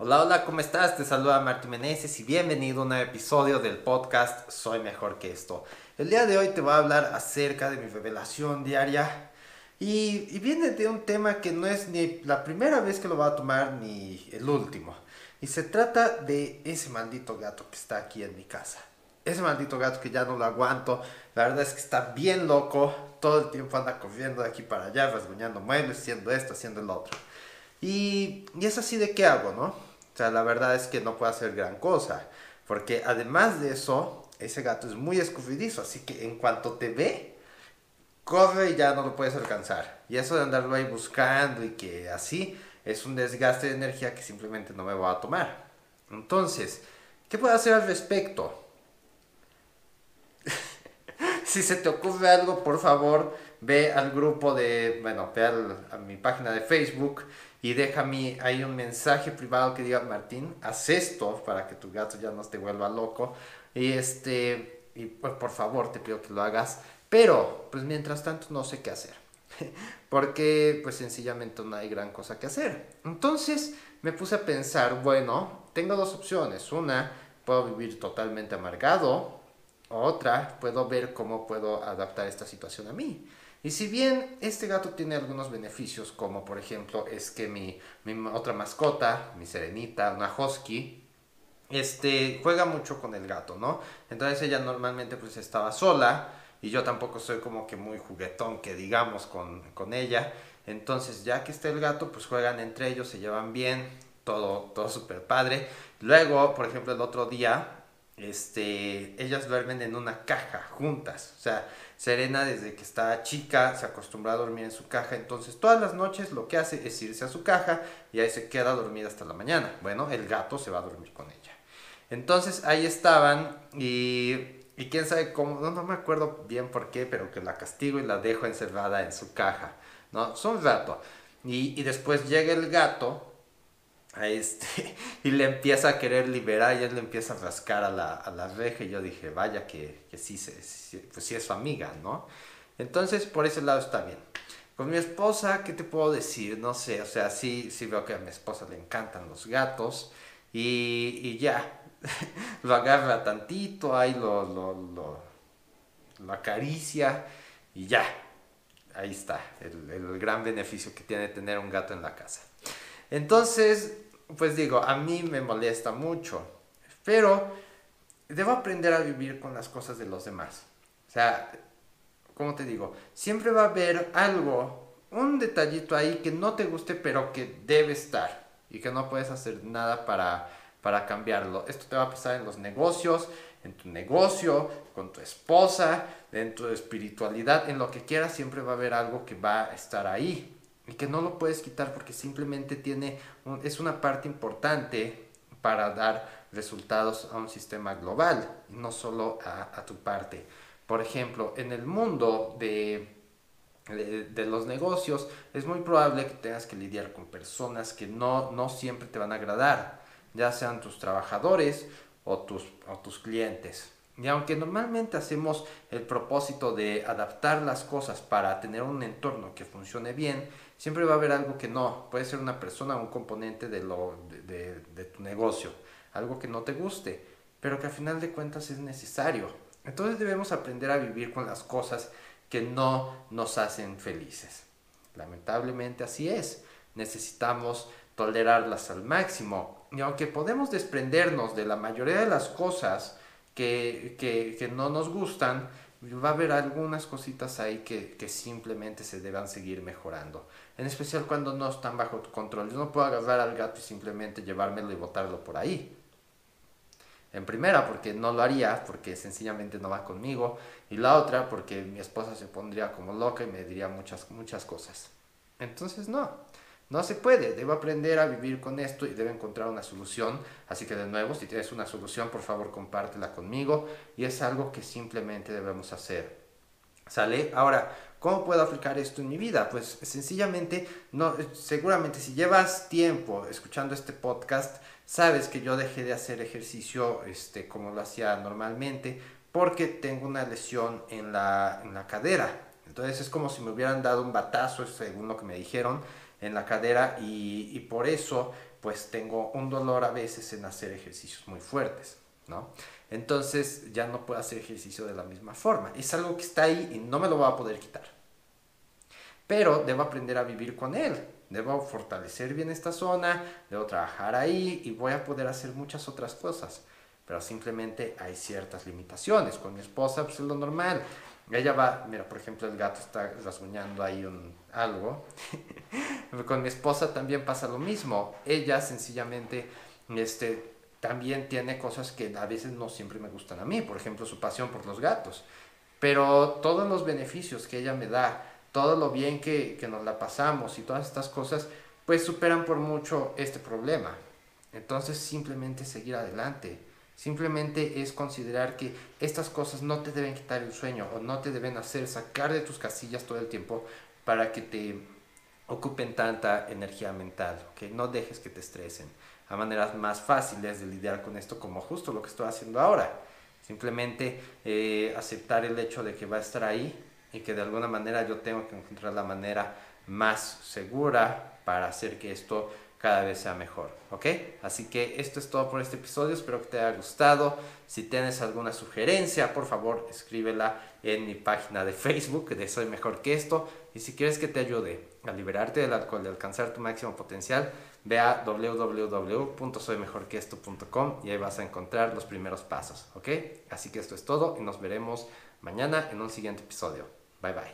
Hola, hola, ¿cómo estás? Te saluda Martín Meneses y bienvenido a un episodio del podcast Soy Mejor que esto. El día de hoy te voy a hablar acerca de mi revelación diaria y, viene de un tema que no es ni la primera vez que lo voy a tomar ni el último. Y se trata de ese maldito gato que está aquí en mi casa. Ese maldito gato que ya no lo aguanto. La verdad es que está bien loco. Todo el tiempo anda corriendo de aquí para allá, rasguñando muebles, haciendo esto, haciendo el otro. Y, y es así de qué hago, ¿no? O sea, la verdad es que no puede hacer gran cosa. Porque además de eso, ese gato es muy escurridizo. Así que en cuanto te ve, corre y ya no lo puedes alcanzar. Y eso de andarlo ahí buscando y que así es un desgaste de energía que simplemente no me va a tomar. Entonces, ¿qué puedo hacer al respecto? si se te ocurre algo, por favor, ve al grupo de, bueno, ve a mi página de Facebook y déjame ahí un mensaje privado que diga, Martín, haz esto para que tu gato ya no te vuelva loco. Y este, y pues, por favor te pido que lo hagas. Pero, pues mientras tanto no sé qué hacer. Porque pues sencillamente no hay gran cosa que hacer. Entonces me puse a pensar, bueno, tengo dos opciones. Una, puedo vivir totalmente amargado. Otra, puedo ver cómo puedo adaptar esta situación a mí. Y si bien este gato tiene algunos beneficios, como por ejemplo es que mi, otra mascota, mi serenita, una husky, este, juega mucho con el gato, ¿no? Entonces ella normalmente pues estaba sola y yo tampoco soy como que muy juguetón que digamos con, con ella. Entonces ya que está el gato pues juegan entre ellos, se llevan bien, todo, todo súper padre. Luego, por ejemplo, el otro día, este, ellas duermen en una caja juntas, o sea, Serena desde que está chica se acostumbra a dormir en su caja, entonces todas las noches lo que hace es irse a su caja y ahí se queda dormida hasta la mañana. Bueno, el gato se va a dormir con ella. Entonces ahí estaban y, y quién sabe cómo, no, no me acuerdo bien por qué, pero que la castigo y la dejo encerrada en su caja, ¿no? Son rato. Y, y después llega el gato este, y le empieza a querer liberar y él le empieza a rascar a la, a la reja y yo dije, vaya que, que sí, se, pues sí es su amiga, ¿no? Entonces por ese lado está bien. Con mi esposa, ¿qué te puedo decir? No sé, o sea, sí, sí veo que a mi esposa le encantan los gatos y, y ya, lo agarra tantito, ahí lo, lo, lo, lo acaricia y ya, ahí está, el, el gran beneficio que tiene tener un gato en la casa. Entonces, pues digo, a mí me molesta mucho, pero debo aprender a vivir con las cosas de los demás. O sea, como te digo, siempre va a haber algo, un detallito ahí que no te guste, pero que debe estar y que no puedes hacer nada para, para cambiarlo. Esto te va a pasar en los negocios, en tu negocio, con tu esposa, en tu espiritualidad, en lo que quieras, siempre va a haber algo que va a estar ahí que no lo puedes quitar porque simplemente tiene es una parte importante para dar resultados a un sistema global no solo a, tu parte. Por ejemplo, en el mundo de, de, los negocios es muy probable que tengas que lidiar con personas que no, no siempre te van a agradar, ya sean tus trabajadores o tus, o tus clientes. Y aunque normalmente hacemos el propósito de adaptar las cosas para tener un entorno que funcione bien, siempre va a haber algo que no. Puede ser una persona o un componente de, lo, de, de, tu negocio, algo que no te guste, pero que al final de cuentas es necesario. Entonces debemos aprender a vivir con las cosas que no nos hacen felices. Lamentablemente así es. Necesitamos tolerarlas al máximo. Y aunque podemos desprendernos de la mayoría de las cosas, que, no nos gustan, va a haber algunas cositas ahí que, simplemente se deban seguir mejorando. En especial cuando no están bajo tu control. Yo no puedo agarrar al gato y simplemente llevármelo y botarlo por ahí. En primera, porque no lo haría, porque sencillamente no va conmigo. Y la otra, porque mi esposa se pondría como loca y me diría muchas, muchas cosas. Entonces, no. No se puede, debo aprender a vivir con esto y debo encontrar una solución. Así que de nuevo, si tienes una solución, por favor compártela conmigo y es algo que simplemente debemos hacer. ¿Sale? Ahora, ¿cómo puedo aplicar esto en mi vida? Pues sencillamente, no, seguramente si llevas tiempo escuchando este podcast, sabes que yo dejé de hacer ejercicio este, como lo hacía normalmente porque tengo una lesión en la, en la cadera. Entonces es como si me hubieran dado un batazo, según lo que me dijeron en la cadera y, por eso pues tengo un dolor a veces en hacer ejercicios muy fuertes, ¿no? Entonces ya no puedo hacer ejercicio de la misma forma. Es algo que está ahí y no me lo voy a poder quitar. Pero debo aprender a vivir con él. Debo fortalecer bien esta zona, debo trabajar ahí y voy a poder hacer muchas otras cosas. Pero simplemente hay ciertas limitaciones. Con mi esposa pues es lo normal. Ella va, mira, por ejemplo, el gato está rasguñando ahí un, algo. Con mi esposa también pasa lo mismo. Ella sencillamente este, también tiene cosas que a veces no siempre me gustan a mí. Por ejemplo, su pasión por los gatos. Pero todos los beneficios que ella me da, todo lo bien que, que nos la pasamos y todas estas cosas, pues superan por mucho este problema. Entonces simplemente seguir adelante Simplemente es considerar que estas cosas no te deben quitar el sueño o no te deben hacer sacar de tus casillas todo el tiempo para que te ocupen tanta energía mental, que no dejes que te estresen. a maneras más fáciles de lidiar con esto como justo lo que estoy haciendo ahora. Simplemente eh, aceptar el hecho de que va a estar ahí y que de alguna manera yo tengo que encontrar la manera más segura para hacer que esto cada vez sea mejor, ¿ok? Así que esto es todo por este episodio, espero que te haya gustado. Si tienes alguna sugerencia, por favor, escríbela en mi página de Facebook de Soy Mejor que esto. Y si quieres que te ayude a liberarte del alcohol y alcanzar tu máximo potencial, ve a www.soymejorqueesto.com y ahí vas a encontrar los primeros pasos, ¿ok? Así que esto es todo y nos veremos mañana en un siguiente episodio. Bye bye.